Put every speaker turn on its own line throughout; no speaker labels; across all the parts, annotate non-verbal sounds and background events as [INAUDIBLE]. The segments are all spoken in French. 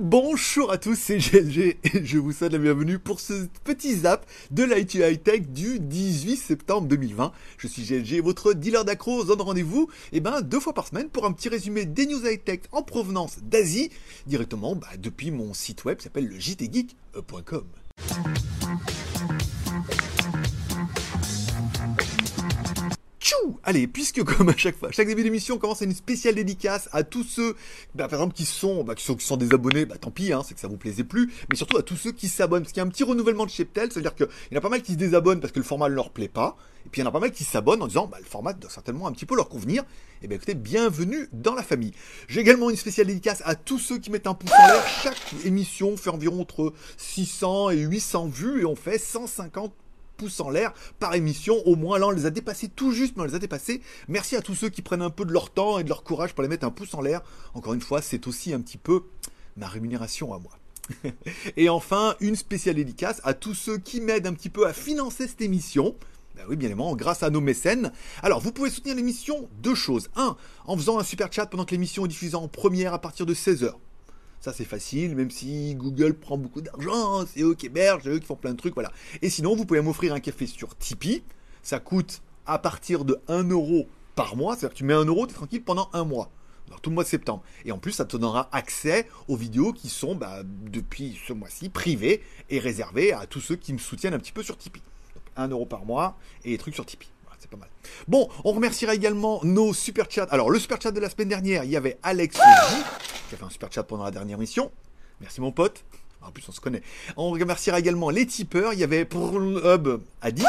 Bonjour à tous, c'est GLG et je vous souhaite la bienvenue pour ce petit zap de l'IT High Tech du 18 septembre 2020. Je suis GLG, votre dealer d'accro, donne rendez-vous et ben, deux fois par semaine pour un petit résumé des news high tech en provenance d'Asie, directement bah, depuis mon site web qui s'appelle le Allez, puisque comme à chaque fois, chaque début d'émission, on commence à une spéciale dédicace à tous ceux, bah, par exemple, qui sont, bah, qui sont, des abonnés, bah tant pis, hein, c'est que ça vous plaisait plus, mais surtout à tous ceux qui s'abonnent, parce qu'il y a un petit renouvellement de Cheptel, c'est-à-dire qu'il y en a pas mal qui se désabonnent parce que le format ne leur plaît pas, et puis il y en a pas mal qui s'abonnent en disant, bah, le format doit certainement un petit peu leur convenir, et bien écoutez, bienvenue dans la famille. J'ai également une spéciale dédicace à tous ceux qui mettent un pouce en l'air, chaque émission fait environ entre 600 et 800 vues, et on fait 150 pouces en l'air par émission. Au moins, là, on les a dépassés tout juste, mais on les a dépassés. Merci à tous ceux qui prennent un peu de leur temps et de leur courage pour les mettre un pouce en l'air. Encore une fois, c'est aussi un petit peu ma rémunération à moi. [LAUGHS] et enfin, une spéciale dédicace à tous ceux qui m'aident un petit peu à financer cette émission. Ben oui, bien évidemment, grâce à nos mécènes. Alors, vous pouvez soutenir l'émission deux choses. Un, en faisant un super chat pendant que l'émission est diffusée en première à partir de 16h. Ça, c'est facile, même si Google prend beaucoup d'argent, c'est eux qui hébergent, c'est eux qui font plein de trucs, voilà. Et sinon, vous pouvez m'offrir un café sur Tipeee. Ça coûte à partir de 1 euro par mois. C'est-à-dire que tu mets 1 euro, tu es tranquille pendant un mois. Alors, tout le mois de septembre. Et en plus, ça te donnera accès aux vidéos qui sont, bah, depuis ce mois-ci, privées et réservées à tous ceux qui me soutiennent un petit peu sur Tipeee. Donc, 1 euro par mois et des trucs sur Tipeee c'est pas mal. Bon, on remerciera également nos super chats. Alors, le super chat de la semaine dernière, il y avait Alex qui a fait un super chat pendant la dernière mission. Merci mon pote. En plus, on se connaît. On remerciera également les tipeurs. Il y avait Hub Addict.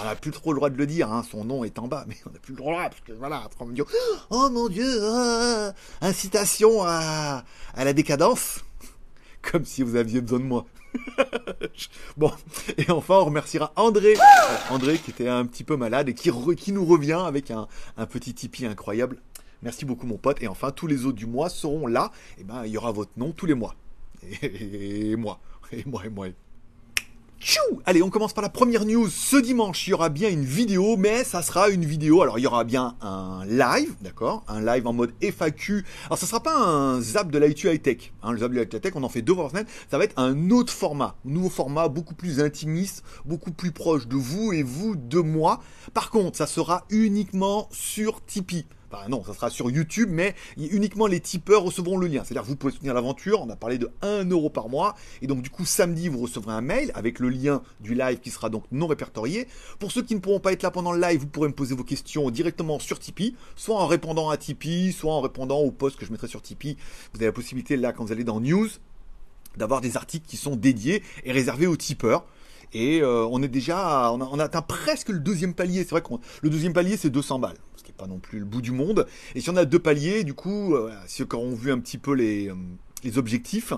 On n'a plus trop le droit de le dire, hein. son nom est en bas, mais on n'a plus le droit, parce que voilà, après on me dit, oh mon dieu, ah, incitation à, à la décadence. Comme si vous aviez besoin de moi. [LAUGHS] bon, et enfin, on remerciera André, André qui était un petit peu malade et qui, qui nous revient avec un, un petit Tipeee incroyable. Merci beaucoup, mon pote. Et enfin, tous les autres du mois seront là. Et eh ben, il y aura votre nom tous les mois. Et, moi, et moi, et moi. Allez, on commence par la première news. Ce dimanche, il y aura bien une vidéo, mais ça sera une vidéo. Alors, il y aura bien un live, d'accord? Un live en mode FAQ. Alors, ça sera pas un zap de l'IT High Tech. Hein, le zap de l'IT High Tech, on en fait deux par semaine. Ça va être un autre format. Un nouveau format, beaucoup plus intimiste, beaucoup plus proche de vous et vous de moi. Par contre, ça sera uniquement sur Tipeee non, ça sera sur YouTube, mais uniquement les tipeurs recevront le lien. C'est-à-dire vous pouvez soutenir l'aventure, on a parlé de 1 euro par mois, et donc du coup samedi vous recevrez un mail avec le lien du live qui sera donc non répertorié. Pour ceux qui ne pourront pas être là pendant le live, vous pourrez me poser vos questions directement sur Tipeee, soit en répondant à Tipeee, soit en répondant au post que je mettrai sur Tipeee. Vous avez la possibilité là quand vous allez dans News d'avoir des articles qui sont dédiés et réservés aux tipeurs. Et euh, on est déjà, on atteint presque le deuxième palier. C'est vrai que le deuxième palier c'est 200 balles pas non plus le bout du monde. Et si on a deux paliers, du coup, euh, si quand on vu un petit peu les, euh, objectifs,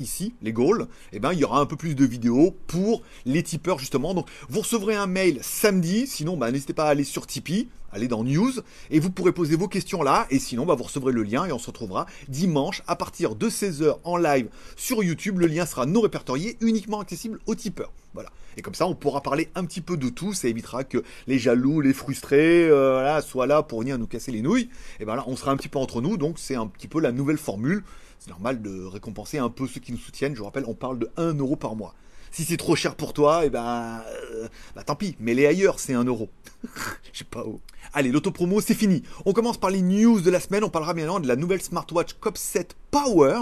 ici, les goals, eh ben, il y aura un peu plus de vidéos pour les tipeurs justement. Donc vous recevrez un mail samedi, sinon bah, n'hésitez pas à aller sur Tipeee, aller dans News, et vous pourrez poser vos questions là, et sinon bah, vous recevrez le lien et on se retrouvera dimanche à partir de 16h en live sur YouTube. Le lien sera non répertorié, uniquement accessible aux tipeurs. Voilà. Et comme ça, on pourra parler un petit peu de tout. Ça évitera que les jaloux, les frustrés, euh, soient là pour venir nous casser les nouilles. Et ben on sera un petit peu entre nous. Donc c'est un petit peu la nouvelle formule c'est normal de récompenser un peu ceux qui nous soutiennent. Je vous rappelle, on parle de 1 euro par mois. Si c'est trop cher pour toi, et eh ben, euh, bah tant pis, mets-les ailleurs, c'est 1 euro. [LAUGHS] Je sais pas où. Allez, l'autopromo, c'est fini. On commence par les news de la semaine. On parlera évidemment de la nouvelle smartwatch COP 7 Power.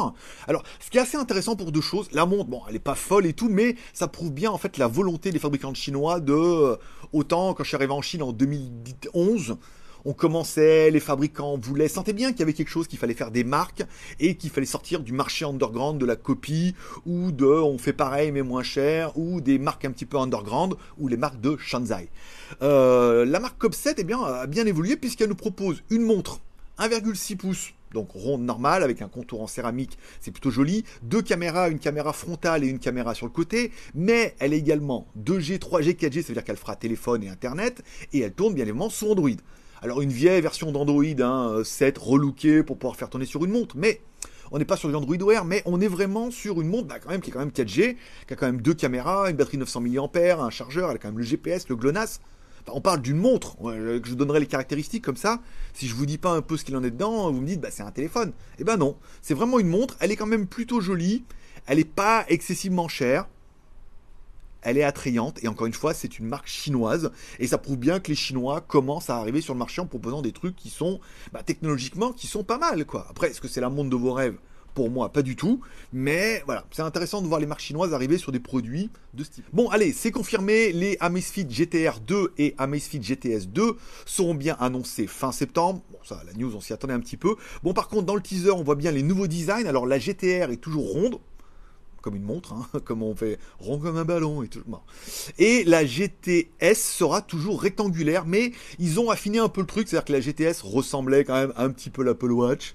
Alors, ce qui est assez intéressant pour deux choses, la montre, bon, elle est pas folle et tout, mais ça prouve bien en fait la volonté des fabricants chinois de, euh, autant quand je suis arrivé en Chine en 2011, on commençait, les fabricants voulaient, sentaient bien qu'il y avait quelque chose, qu'il fallait faire des marques et qu'il fallait sortir du marché underground de la copie ou de on fait pareil mais moins cher ou des marques un petit peu underground ou les marques de Shanzai. Euh, la marque Copset eh bien, a bien évolué puisqu'elle nous propose une montre 1,6 pouces donc ronde normale avec un contour en céramique, c'est plutôt joli. Deux caméras, une caméra frontale et une caméra sur le côté, mais elle est également 2G, 3G, 4G, ça veut dire qu'elle fera téléphone et internet, et elle tourne bien évidemment sous Android. Alors une vieille version d'Android, hein, 7 relookée pour pouvoir faire tourner sur une montre, mais on n'est pas sur du Android Wear, mais on est vraiment sur une montre bah, quand même, qui est quand même 4G, qui a quand même deux caméras, une batterie 900 mAh, un chargeur, elle a quand même le GPS, le GLONASS. on parle d'une montre, je vous donnerai les caractéristiques comme ça. Si je vous dis pas un peu ce qu'il en est dedans, vous me dites, bah, c'est un téléphone. Eh ben non, c'est vraiment une montre. Elle est quand même plutôt jolie. Elle n'est pas excessivement chère. Elle est attrayante et encore une fois, c'est une marque chinoise et ça prouve bien que les Chinois commencent à arriver sur le marché en proposant des trucs qui sont bah, technologiquement qui sont pas mal quoi. Après, est-ce que c'est la montre de vos rêves? Pour moi, pas du tout. Mais voilà, c'est intéressant de voir les marques chinoises arriver sur des produits de ce type. Bon, allez, c'est confirmé. Les Amazfit GTR 2 et Amazfit GTS 2 seront bien annoncés fin septembre. Bon, ça, la news, on s'y attendait un petit peu. Bon, par contre, dans le teaser, on voit bien les nouveaux designs. Alors, la GTR est toujours ronde comme une montre, hein, [LAUGHS] comme on fait rond comme un ballon et tout. Et la GTS sera toujours rectangulaire, mais ils ont affiné un peu le truc, c'est-à-dire que la GTS ressemblait quand même un petit peu l'Apple Watch.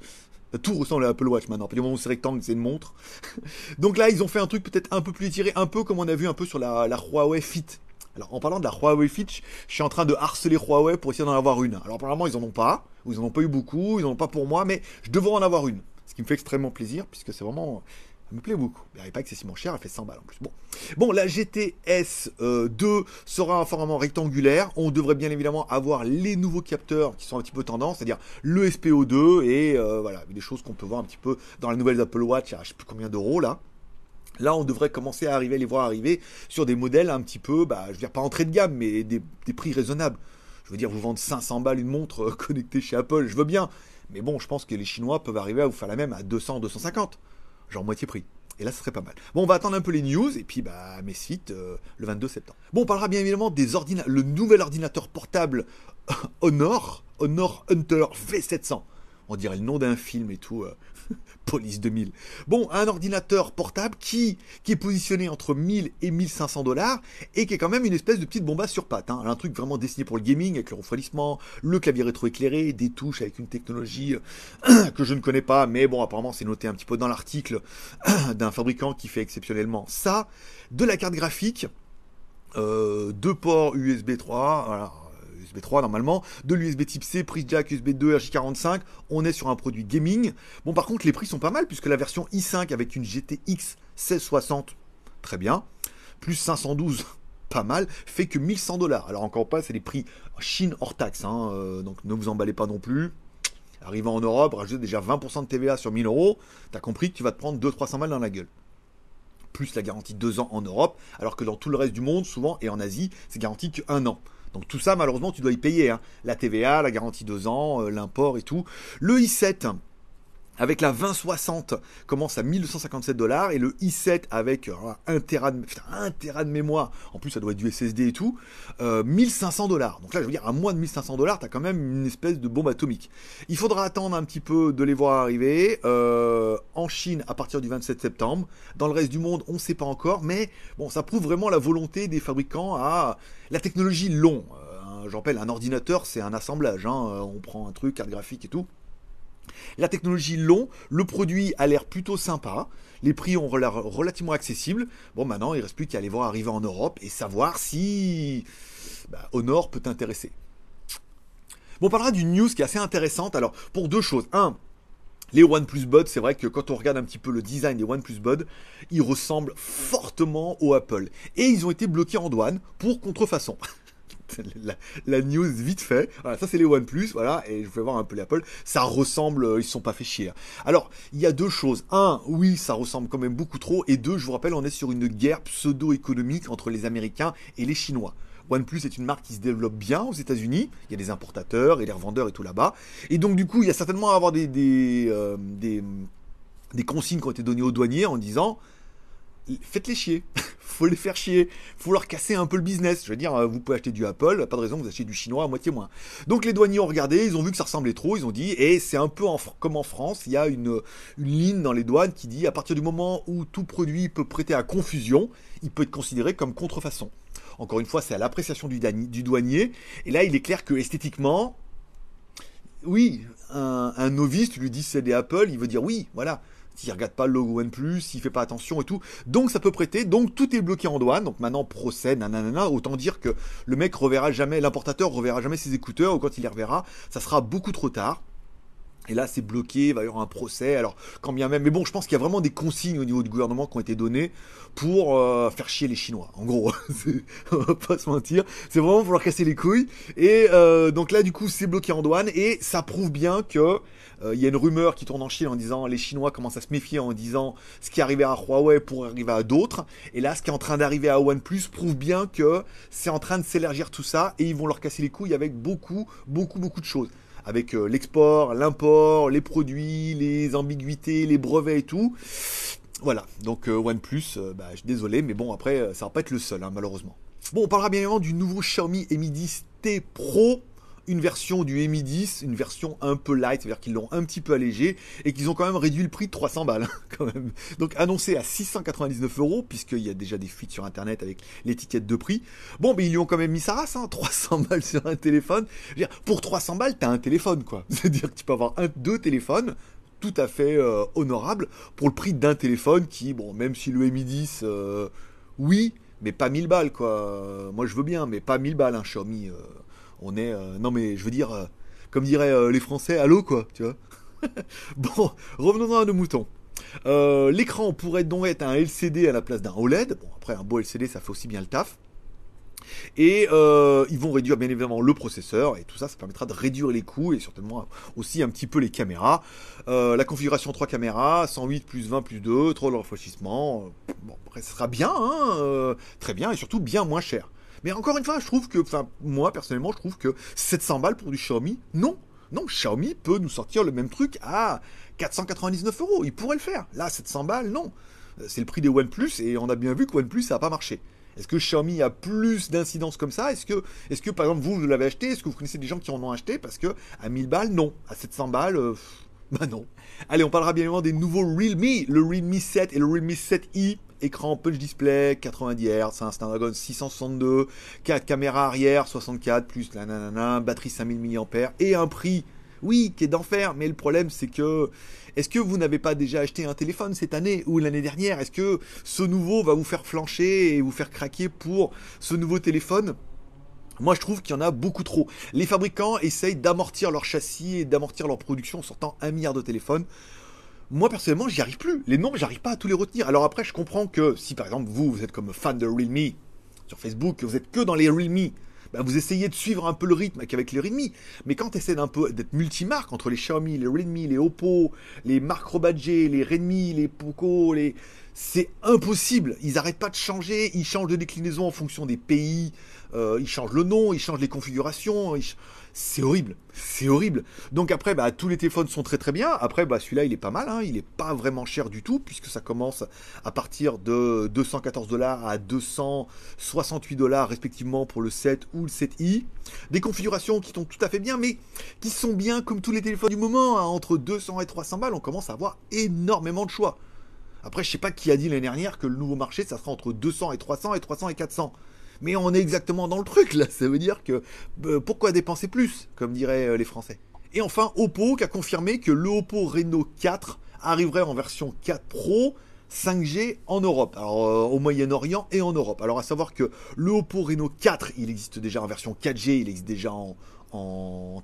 Tout ressemble à l'Apple Watch maintenant. Puis du moment où c'est rectangle, c'est une montre. [LAUGHS] Donc là, ils ont fait un truc peut-être un peu plus étiré, un peu comme on a vu un peu sur la, Huawei Fit. Alors, en parlant de la Huawei Fit, je suis en train de harceler Huawei pour essayer d'en avoir une. Alors, apparemment, ils en ont pas, ou ils en ont pas eu beaucoup, ils en ont pas pour moi, mais je devrais en avoir une. Ce qui me fait extrêmement plaisir, puisque c'est vraiment me plaît beaucoup. Elle n'est pas excessivement chère, elle fait 100 balles en plus. Bon, bon la GTS 2 euh, sera un format rectangulaire. On devrait bien évidemment avoir les nouveaux capteurs qui sont un petit peu tendance, c'est-à-dire le SPO2 et euh, voilà, des choses qu'on peut voir un petit peu dans les nouvelles Apple Watch à je sais plus combien d'euros là. Là, on devrait commencer à arriver, les voir arriver sur des modèles un petit peu, bah, je veux dire pas entrée de gamme, mais des, prix raisonnables. Je veux dire, vous vendre 500 balles une montre euh, [LAUGHS] connectée chez Apple, je veux bien. Mais bon, je pense que les Chinois peuvent arriver à vous faire la même à 200, 250 genre moitié prix. Et là, ce serait pas mal. Bon, on va attendre un peu les news, et puis, bah, mes sites, euh, le 22 septembre. Bon, on parlera bien évidemment des ordinateurs, le nouvel ordinateur portable Honor, Honor Hunter V700. On dirait le nom d'un film et tout. Euh. [LAUGHS] Police 2000. Bon, un ordinateur portable qui, est positionné entre 1000 et 1500 dollars et qui est quand même une espèce de petite bombasse sur patte. Hein. Un truc vraiment destiné pour le gaming avec le refroidissement, le clavier rétroéclairé, des touches avec une technologie [COUGHS] que je ne connais pas, mais bon, apparemment c'est noté un petit peu dans l'article [COUGHS] d'un fabricant qui fait exceptionnellement ça. De la carte graphique, euh, deux ports USB 3, voilà, USB 3 normalement, de l'USB type C, prise jack USB 2 RJ45, on est sur un produit gaming. Bon par contre les prix sont pas mal puisque la version i5 avec une GTX 1660, très bien, plus 512 [LAUGHS] pas mal, fait que 1100 dollars. Alors encore pas, c'est les prix Chine hors taxe, hein, euh, donc ne vous emballez pas non plus. Arrivant en Europe, rajoute déjà 20% de TVA sur 1000 euros, t'as compris que tu vas te prendre 200-300 balles dans la gueule. Plus la garantie 2 ans en Europe, alors que dans tout le reste du monde, souvent, et en Asie, c'est garanti que 1 an. Donc tout ça, malheureusement, tu dois y payer. Hein. La TVA, la garantie 2 ans, euh, l'import et tout. Le i7, avec la 2060 commence à 1257 dollars et le i7 avec euh, un Tera de, mémoire, en plus ça doit être du SSD et tout, 1500 euh, dollars. Donc là je veux dire à moins de 1500 dollars t'as quand même une espèce de bombe atomique. Il faudra attendre un petit peu de les voir arriver en Chine à partir du 27 septembre. Dans le reste du monde on ne sait pas encore, mais bon ça prouve vraiment la volonté des fabricants à la technologie long. Euh, J'en rappelle, un ordinateur, c'est un assemblage. Hein. Euh, on prend un truc, carte graphique et tout. La technologie long, le produit a l'air plutôt sympa. Les prix ont l'air relativement accessibles. Bon, maintenant, il reste plus qu'à aller voir arriver en Europe et savoir si bah, Honor peut t'intéresser. Bon, on parlera d'une news qui est assez intéressante. Alors, pour deux choses. Un, les OnePlus Buds, c'est vrai que quand on regarde un petit peu le design des OnePlus Buds, ils ressemblent fortement au Apple. Et ils ont été bloqués en douane pour contrefaçon. [LAUGHS] [LAUGHS] la, news vite fait. Voilà, ça c'est les OnePlus, voilà, et je vais voir un peu les Apple. Ça ressemble, euh, ils sont pas fait chier. Hein. Alors, il y a deux choses. Un, oui, ça ressemble quand même beaucoup trop. Et deux, je vous rappelle, on est sur une guerre pseudo-économique entre les Américains et les Chinois. OnePlus est une marque qui se développe bien aux États-Unis. Il y a des importateurs et des revendeurs et tout là-bas. Et donc, du coup, il y a certainement à avoir des, euh, consignes qui ont été données aux douaniers en disant faites-les chier. [LAUGHS] faut les faire chier. Faut leur casser un peu le business. Je veux dire, euh, vous pouvez acheter du Apple, pas de raison vous achetiez du chinois à moitié moins. Donc les douaniers ont regardé, ils ont vu que ça ressemblait trop, ils ont dit, et c'est un peu comme en France, il y a une, ligne dans les douanes qui dit à partir du moment où tout produit peut prêter à confusion, il peut être considéré comme contrefaçon. Encore une fois, c'est à l'appréciation du, douanier. Et là, il est clair que esthétiquement, oui, un, novice, lui dis c'est des Apple, il veut dire oui, voilà. S'il regarde pas le logo OnePlus, s'il fait pas attention et tout. Donc ça peut prêter, donc tout est bloqué en douane. Donc maintenant procès, nanana, autant dire que le mec reverra jamais, l'importateur reverra jamais ses écouteurs, ou quand il les reverra, ça sera beaucoup trop tard. Et là, c'est bloqué, il va y avoir un procès. Alors, quand bien même. Mais bon, je pense qu'il y a vraiment des consignes au niveau du gouvernement qui ont été données pour euh, faire chier les Chinois. En gros, [LAUGHS] on va pas se mentir. C'est vraiment pour leur casser les couilles. Et euh, donc là, du coup, c'est bloqué en douane. Et ça prouve bien que euh, il y a une rumeur qui tourne en Chine en disant les Chinois commencent à se méfier en disant ce qui arrivait à Huawei pour arriver à d'autres. Et là, ce qui est en train d'arriver à OnePlus prouve bien que c'est en train de s'élargir tout ça et ils vont leur casser les couilles avec beaucoup, beaucoup, beaucoup de choses avec euh, l'export, l'import, les produits, les ambiguïtés, les brevets et tout. Voilà, donc euh, OnePlus, euh, bah, je suis désolé, mais bon, après, ça va pas être le seul, hein, malheureusement. Bon, on parlera bien évidemment du nouveau Xiaomi Mi 10 T Pro une version du Mi 10, une version un peu light, c'est-à-dire qu'ils l'ont un petit peu allégé et qu'ils ont quand même réduit le prix de 300 balles, [LAUGHS] hein. Donc annoncé à 699 euros, puisqu'il y a déjà des fuites sur internet avec l'étiquette de prix. Bon, mais ils lui ont quand même mis sa race, hein, 300 [LAUGHS] balles sur un téléphone. pour 300 balles, t'as un téléphone, quoi. [LAUGHS] C'est-à-dire que tu peux avoir deux téléphones tout à fait euh, honorable pour le prix d'un téléphone qui, bon, même si le Mi 10, euh, oui, mais pas 1000 balles, quoi. Moi, je veux bien, mais pas 1000 balles, un Xiaomi. Euh, on est. Euh, non, mais je veux dire, euh, comme diraient euh, les Français, allô, quoi, tu vois. [LAUGHS] bon, revenons à nos moutons. L'écran pourrait donc être un LCD à la place d'un OLED. Bon, après, un beau LCD, ça fait aussi bien le taf. Et ils vont réduire bien évidemment le processeur et tout ça, ça permettra de réduire les coûts et certainement aussi un petit peu les caméras. la configuration 3 caméras, 108 plus 20 plus 2, 3 de rafraîchissement. bon, après, sera bien, hein, très bien et surtout bien moins cher. Mais encore une fois, je trouve que, enfin, moi personnellement, je trouve que 700 balles pour du Xiaomi, non. Non, Xiaomi peut nous sortir le même truc à 499 euros. Il pourrait le faire. Là, 700 balles, non. C'est le prix des OnePlus et on a bien vu que OnePlus, ça n'a pas marché. Est-ce que Xiaomi a plus d'incidence comme ça? Est-ce que, est que, par exemple, vous, vous l'avez acheté? Est-ce que vous connaissez des gens qui en ont acheté? Parce que à 1000 balles, non. À 700 balles, euh, [LAUGHS] bah non. Allez, on parlera bien évidemment des nouveaux Realme, le Realme 7 et le Realme 7i écran punch display, 90 Hz, un Snapdragon 662, 4 caméras arrière, 64, plus la nanana, batterie 5000 mAh et un prix, oui, qui est d'enfer, mais le problème c'est que, est-ce que vous n'avez pas déjà acheté un téléphone cette année ou l'année dernière? Est-ce que ce nouveau va vous faire flancher et vous faire craquer pour ce nouveau téléphone? Moi, je trouve qu'il y en a beaucoup trop. Les fabricants essayent d'amortir leur châssis et d'amortir leur production en sortant un milliard de téléphones moi personnellement, j'y arrive plus. Les noms, j'arrive pas à tous les retenir. Alors après, je comprends que si par exemple vous, vous êtes comme fan de Realme sur Facebook, vous êtes que dans les Realme, bah, vous essayez de suivre un peu le rythme avec les Realme. Mais quand tu essaies d'un peu d'être multimarque entre les Xiaomi, les Realme, les Oppo, les marques les Redmi, les Poco, les c'est impossible. Ils n'arrêtent pas de changer. Ils changent de déclinaison en fonction des pays. Euh, ils changent le nom, ils changent les configurations. C'est horrible. C'est horrible. Donc après, bah, tous les téléphones sont très très bien. Après, bah, celui-là, il est pas mal. Hein. Il n'est pas vraiment cher du tout, puisque ça commence à partir de 214 dollars à 268 dollars respectivement pour le 7 ou le 7i. Des configurations qui sont tout à fait bien, mais qui sont bien comme tous les téléphones du moment. Hein. Entre 200 et 300 balles, on commence à avoir énormément de choix. Après, je sais pas qui a dit l'année dernière que le nouveau marché, ça sera entre 200 et 300 et 300 et 400. Mais on est exactement dans le truc là. Ça veut dire que euh, pourquoi dépenser plus, comme diraient euh, les Français? Et enfin, Oppo qui a confirmé que le Oppo Reno 4 arriverait en version 4 Pro 5G en Europe, alors euh, au Moyen-Orient et en Europe. Alors à savoir que le Oppo Reno 4, il existe déjà en version 4G, il existe déjà en,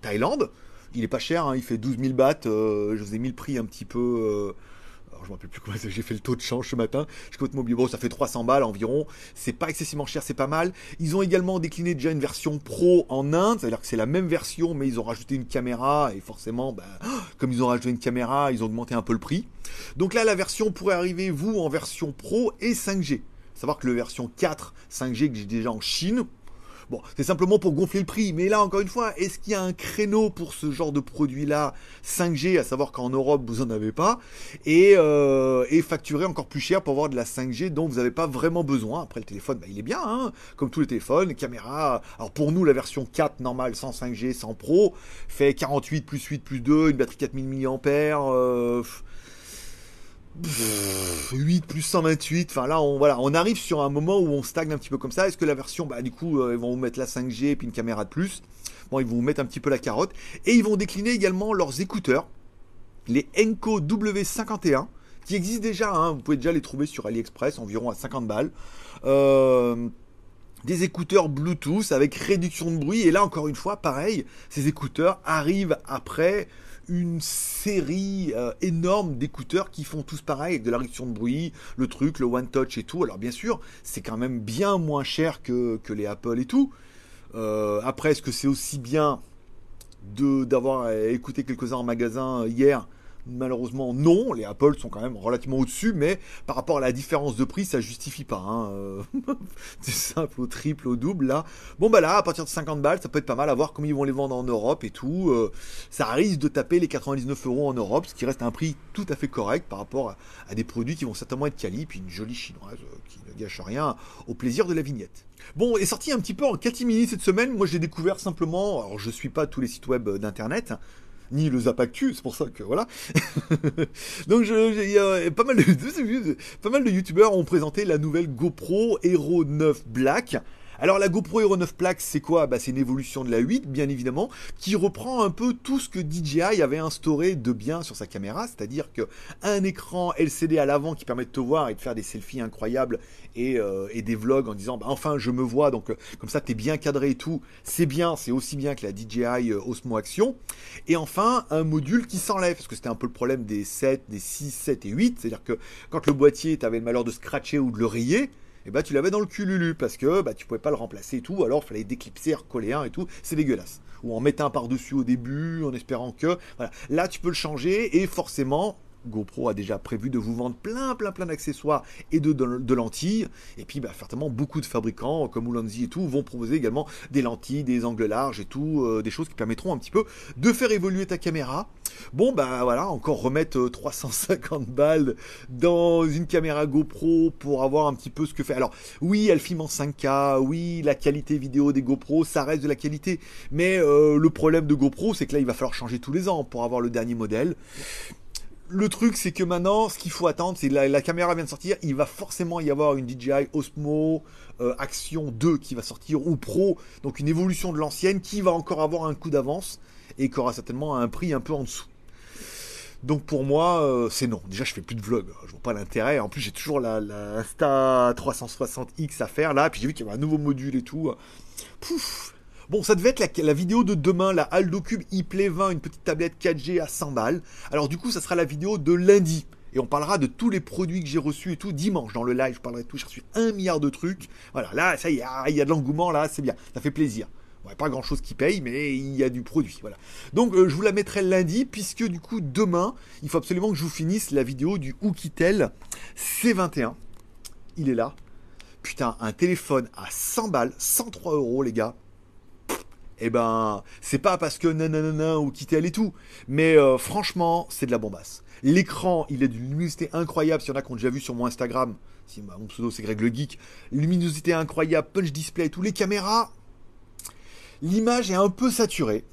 Thaïlande. Il est pas cher, hein, il fait 12 000 bahts. je vous ai mis le prix un petit peu alors je me rappelle plus comment j'ai fait le taux de change ce matin. Je compte mobile, bon, ça fait 300 balles environ. C'est pas excessivement cher, c'est pas mal. Ils ont également décliné déjà une version pro en Inde, c'est-à-dire que c'est la même version, mais ils ont rajouté une caméra et forcément, bah, [GASPS] comme ils ont rajouté une caméra, ils ont augmenté un peu le prix. Donc là, la version pourrait arriver vous en version pro et 5G. Savoir que le version 4 5G que j'ai déjà en Chine, Bon, c'est simplement pour gonfler le prix. Mais là, encore une fois, est-ce qu'il y a un créneau pour ce genre de produit-là 5G, à savoir qu'en Europe, vous n'en avez pas, et, euh, et facturer encore plus cher pour avoir de la 5G dont vous n'avez pas vraiment besoin? Après, le téléphone, bah, il est bien, hein, comme tous les téléphones, caméra. Alors pour nous, la version 4 normale, sans 5G, sans Pro, fait 48 plus 8 plus 2, une batterie 4000 mAh. 8 plus 128, enfin là on, voilà, on arrive sur un moment où on stagne un petit peu comme ça. Est-ce que la version, bah du coup euh, ils vont vous mettre la 5G et puis une caméra de plus? Bon, ils vont vous mettre un petit peu la carotte. Et ils vont décliner également leurs écouteurs, les Enco W51, qui existent déjà, hein. vous pouvez déjà les trouver sur AliExpress, environ à 50 balles. Euh, des écouteurs Bluetooth avec réduction de bruit. Et là, encore une fois, pareil, ces écouteurs arrivent après une série euh, énorme d'écouteurs qui font tous pareil, de la réduction de bruit, le truc, le One Touch et tout. Alors bien sûr, c'est quand même bien moins cher que, les Apple et tout. Euh, après, est-ce que c'est aussi bien d'avoir écouté quelques-uns en magasin hier Malheureusement, non. Les Apple sont quand même relativement au-dessus, mais par rapport à la différence de prix, ça justifie pas. Hein. Euh, [LAUGHS] simple, au triple, au double. Là, bon bah là, à partir de 50 balles, ça peut être pas mal à voir comment ils vont les vendre en Europe et tout. Euh, ça risque de taper les 99 euros en Europe, ce qui reste un prix tout à fait correct par rapport à, des produits qui vont certainement être quali, puis une jolie chinoise euh, qui ne gâche rien au plaisir de la vignette. Bon, est sorti un petit peu en catimini cette semaine. Moi, j'ai découvert simplement. Alors, je suis pas tous les sites web d'internet ni le Zapactu, c'est pour ça que voilà. [LAUGHS] Donc il y a pas mal de [LAUGHS] pas mal de youtubeurs ont présenté la nouvelle GoPro Hero 9 Black. Alors la GoPro Hero 9 Black, c'est quoi? Bah, C'est une évolution de la 8, bien évidemment, qui reprend un peu tout ce que DJI avait instauré de bien sur sa caméra, c'est-à-dire que un écran LCD à l'avant qui permet de te voir et de faire des selfies incroyables et, euh, des vlogs en disant bah, enfin je me vois, donc euh, comme ça t'es bien cadré et tout, c'est bien, c'est aussi bien que la DJI euh, Osmo Action. Et enfin un module qui s'enlève, parce que c'était un peu le problème des 7, des 6, 7 et 8, c'est-à-dire que quand le boîtier t'avais le malheur de scratcher ou de le rayer, et bah tu l'avais dans le cululu parce que bah tu pouvais pas le remplacer et tout, alors il fallait déclipser, recoller un et tout, c'est dégueulasse. Ou en mettre un par-dessus au début, en espérant que. Voilà. Là tu peux le changer et forcément GoPro a déjà prévu de vous vendre plein, plein, plein d'accessoires et de, lentilles. Et puis, bah, certainement, beaucoup de fabricants comme Ulanzi et tout vont proposer également des lentilles, des angles larges et tout, euh, des choses qui permettront un petit peu de faire évoluer ta caméra. Bon, bah voilà, encore remettre 350 euh, balles dans une caméra GoPro pour avoir un petit peu ce que fait. Alors, oui, elle filme en 5K, oui, la qualité vidéo des GoPro, ça reste de la qualité. Mais euh, le problème de GoPro, c'est que là, il va falloir changer tous les ans pour avoir le dernier modèle le truc, c'est que maintenant, ce qu'il faut attendre, c'est la, la caméra vient de sortir, il va forcément y avoir une DJI Osmo euh, Action 2 qui va sortir, ou Pro, donc une évolution de l'ancienne, qui va encore avoir un coup d'avance, et qui aura certainement un prix un peu en dessous. Donc pour moi, euh, c'est non. Déjà, je fais plus de vlog. Je vois pas l'intérêt. En plus, j'ai toujours la, la Insta 360X à faire là. Puis j'ai vu qu'il y avait un nouveau module et tout. Pouf Bon, ça devait être la, vidéo de demain, la Aldo Cube iPlay 20, une petite tablette 4G à 100 balles. Alors du coup, ça sera la vidéo de lundi. Et on parlera de tous les produits que j'ai reçus et tout dimanche dans le live. Je parlerai de tout. J'ai reçu un milliard de trucs. Voilà, là, ça y est, ah, il y a de l'engouement là, c'est bien. Ça fait plaisir. Ouais, pas grand chose qui paye, mais il y a du produit. Voilà. Donc euh, je vous la mettrai lundi, puisque du coup, demain, il faut absolument que je vous finisse la vidéo du Oukitel C21. Il est là. Putain, un téléphone à 100 balles, 103 euros, les gars eh ben, c'est pas parce que nanana ou quitter et tout, mais euh, franchement, c'est de la bombasse. L'écran, il est d'une luminosité incroyable. S'il y en a qui ont déjà vu sur mon Instagram, si mon pseudo c'est Greg le Geek, luminosité incroyable, punch display, tous les caméras. L'image est un peu saturée,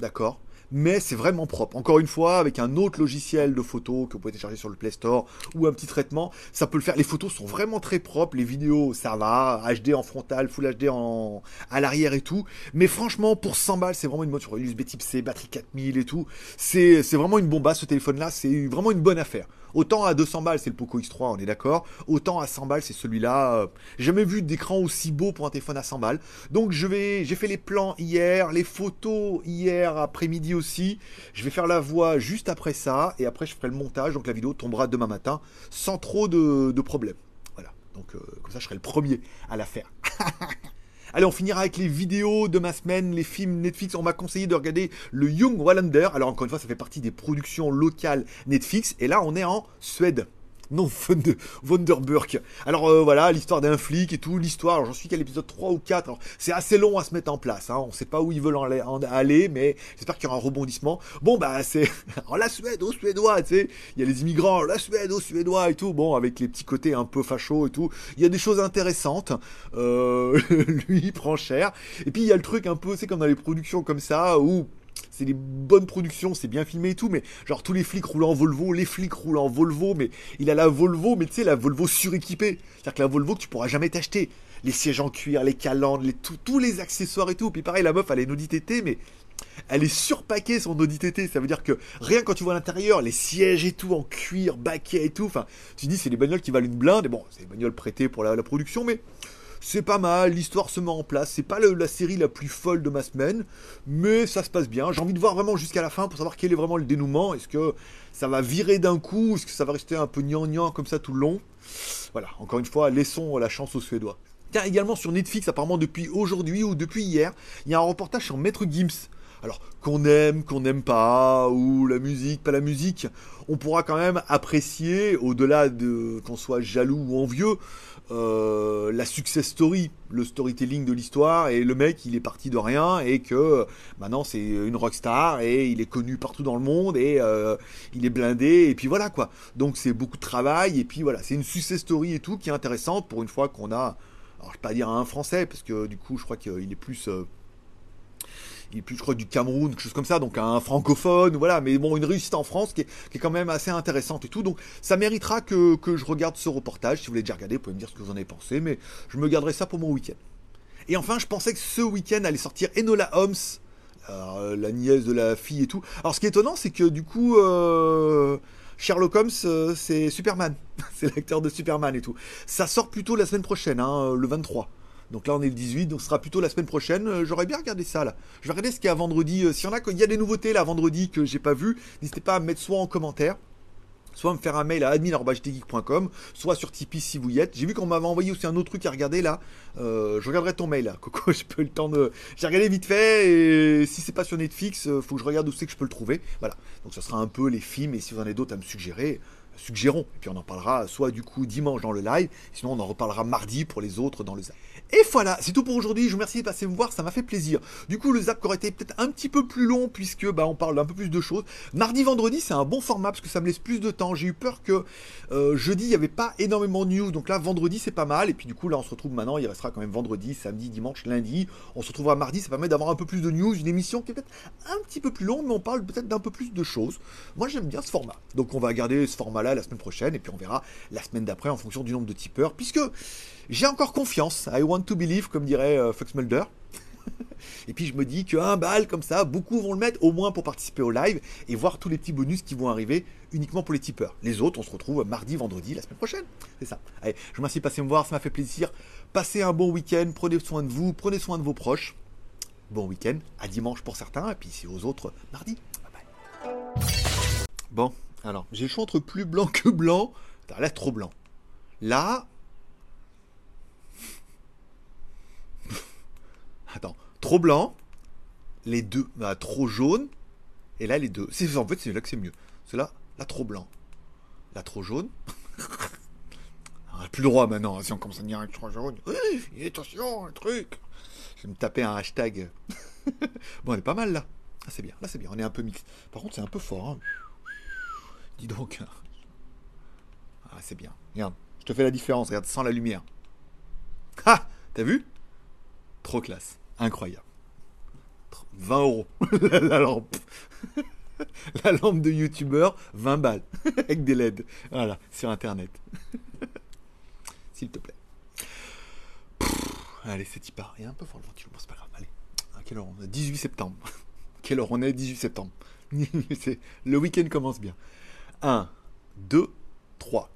d'accord? Mais c'est vraiment propre. Encore une fois, avec un autre logiciel de photo que vous pouvez télécharger sur le Play Store ou un petit traitement, ça peut le faire. Les photos sont vraiment très propres, les vidéos ça va, HD en frontal, Full HD en à l'arrière et tout. Mais franchement, pour 100 balles, c'est vraiment une mode sur USB Type C, batterie 4000 et tout. C'est vraiment une bombasse ce téléphone-là, c'est vraiment une bonne affaire. Autant à 200 balles, c'est le Poco X3, on est d'accord. Autant à 100 balles, c'est celui-là. Euh, j'ai jamais vu d'écran aussi beau pour un téléphone à 100 balles. Donc je vais, j'ai fait les plans hier, les photos hier après-midi aussi. Je vais faire la voix juste après ça et après je ferai le montage. Donc la vidéo tombera demain matin sans trop de, problèmes. Voilà. Donc euh, comme ça, je serai le premier à la faire. [LAUGHS] Allez, on finira avec les vidéos de ma semaine, les films Netflix. On m'a conseillé de regarder le Young Wallander. Alors encore une fois, ça fait partie des productions locales Netflix. Et là, on est en Suède. Non, Wonderburg. Alors euh, voilà, l'histoire d'un flic et tout, l'histoire, alors j'en suis qu'à l'épisode 3 ou 4, c'est assez long à se mettre en place, hein. on sait pas où ils veulent en aller, mais j'espère qu'il y aura un rebondissement. Bon bah c'est [LAUGHS] en la Suède aux Suédois, tu sais, il y a les immigrants, la Suède aux Suédois et tout, bon avec les petits côtés un peu fachos et tout, il y a des choses intéressantes, euh, [LAUGHS] lui il prend cher, et puis il y a le truc un peu, c'est comme dans les productions comme ça, où c'est des bonnes productions, c'est bien filmé et tout, mais genre tous les flics roulent en Volvo, les flics roulent en Volvo, mais il a la Volvo, mais tu sais, la Volvo suréquipée. C'est-à-dire que la Volvo que tu pourras jamais t'acheter. Les sièges en cuir, les calandres, les, tous les accessoires et tout. Puis pareil, la meuf, elle a une TT, mais elle est surpaquée son Audi TT. Ça veut dire que rien quand tu vois l'intérieur, les sièges et tout en cuir, baquet et tout, enfin, tu dis c'est des bagnoles qui valent une blinde. Et bon, c'est des bagnoles prêtées pour la production, mais c'est pas mal, l'histoire se met en place, c'est pas la série la plus folle de ma semaine, mais ça se passe bien. J'ai envie de voir vraiment jusqu'à la fin pour savoir quel est vraiment le dénouement. Est-ce que ça va virer d'un coup? Est-ce que ça va rester un peu gnangnan comme ça tout le long? Voilà, encore une fois, laissons la chance aux Suédois. Tiens, également sur Netflix, apparemment depuis aujourd'hui ou depuis hier, il y a un reportage sur Maître Gims. Alors, qu'on aime, qu'on n'aime pas, ou la musique, pas la musique, on pourra quand même apprécier, au-delà de qu'on soit jaloux ou envieux, euh, la success story, le storytelling de l'histoire, et le mec il est parti de rien, et que maintenant c'est une rockstar, et il est connu partout dans le monde, et euh, il est blindé, et puis voilà quoi. Donc c'est beaucoup de travail, et puis voilà, c'est une success story et tout qui est intéressante pour une fois qu'on a, alors je vais pas dire un français, parce que du coup je crois qu'il est plus... Il est plus, je crois, du Cameroun, quelque chose comme ça, donc un francophone, voilà, mais bon, une réussite en France qui est, quand même assez intéressante et tout, donc ça méritera que, que, je regarde ce reportage, si vous l'avez déjà regardé, vous pouvez me dire ce que vous en avez pensé, mais je me garderai ça pour mon week-end. Et enfin, je pensais que ce week-end allait sortir Enola Holmes, euh, la nièce de la fille et tout. Alors ce qui est étonnant, c'est que du coup... Euh, Sherlock Holmes, euh, c'est Superman. [LAUGHS] c'est l'acteur de Superman et tout. Ça sort plutôt la semaine prochaine, hein, le 23. Donc là, on est le 18, donc ce sera plutôt la semaine prochaine. Euh, j'aurais bien regardé ça là. Je vais regarder ce qu'il y a vendredi. Euh, s'il y en a, il y a des nouveautés là vendredi que j'ai pas vu, n'hésitez pas à me mettre soit en commentaire, soit me faire un mail à admin.geek.com, soit sur Tipeee si vous y êtes. J'ai vu qu'on m'avait envoyé aussi un autre truc à regarder là. Euh, je regarderai ton mail là, [LAUGHS] Coco. Je peux le temps de. J'ai regardé vite fait et si c'est pas sur Netflix, faut que je regarde où c'est que je peux le trouver. Voilà. Donc ça sera un peu les films et si vous en avez d'autres à me suggérer, suggérons. Et puis on en parlera soit du coup dimanche dans le live, sinon on en reparlera mardi pour les autres dans le zap. Et voilà, c'est tout pour aujourd'hui. Je vous remercie de passer me voir, ça m'a fait plaisir. Du coup, le zap aurait été peut-être un petit peu plus long puisque bah, on parle d'un peu plus de choses. Mardi, vendredi, c'est un bon format parce que ça me laisse plus de temps. J'ai eu peur que euh, jeudi, il n'y avait pas énormément de news. Donc là, vendredi, c'est pas mal. Et puis du coup, là, on se retrouve maintenant. Il restera quand même vendredi, samedi, dimanche, lundi. On se retrouvera mardi. Ça permet d'avoir un peu plus de news. Une émission qui est peut-être un petit peu plus longue, mais on parle peut-être d'un peu plus de choses. Moi, j'aime bien ce format. Donc on va garder ce la semaine prochaine. Et puis on verra la semaine d'après en fonction du nombre de tipeurs. Puisque j'ai encore confiance. I want to believe, comme dirait euh, Fox Mulder. [LAUGHS] et puis je me dis qu'un bal comme ça, beaucoup vont le mettre au moins pour participer au live et voir tous les petits bonus qui vont arriver uniquement pour les tipeurs. Les autres, on se retrouve mardi, vendredi, la semaine prochaine. C'est ça. Allez, je vous remercie de passer me voir, ça m'a fait plaisir. Passez un bon week-end, prenez soin de vous, prenez soin de vos proches. Bon week-end, à dimanche pour certains, et puis aux autres, mardi. Bye bye. Bon, alors, j'ai le choix entre plus blanc que blanc. Là, trop blanc. Là, Attends, trop blanc, les deux, bah, trop jaune, et là les deux. En fait c'est là que c'est mieux. C'est là, là trop blanc, là trop jaune. N'a [LAUGHS] plus le droit maintenant, si on commence à dire trop jaune. Oui, attention, un truc. Je vais me taper un hashtag. [LAUGHS] bon, on est pas mal là. Ah, c'est bien, là c'est bien, on est un peu mix. Par contre, c'est un peu fort. Hein. Dis donc. [LAUGHS] Ah, c'est bien. Regarde, je te fais la différence, regarde, sans la lumière. Ah T'as vu? Trop classe. Incroyable. 20 euros [LAUGHS] la lampe. [LAUGHS] la lampe de youtubeur, 20 balles. Avec des LED. Voilà, sur internet. S'il te plaît. allez, c'est y part. Il y a un peu fort le ventilo. C'est pas grave. Allez. À quelle heure on est? 18 septembre. quelle heure on est? 18 septembre. le week-end commence bien. 1, 2, 3.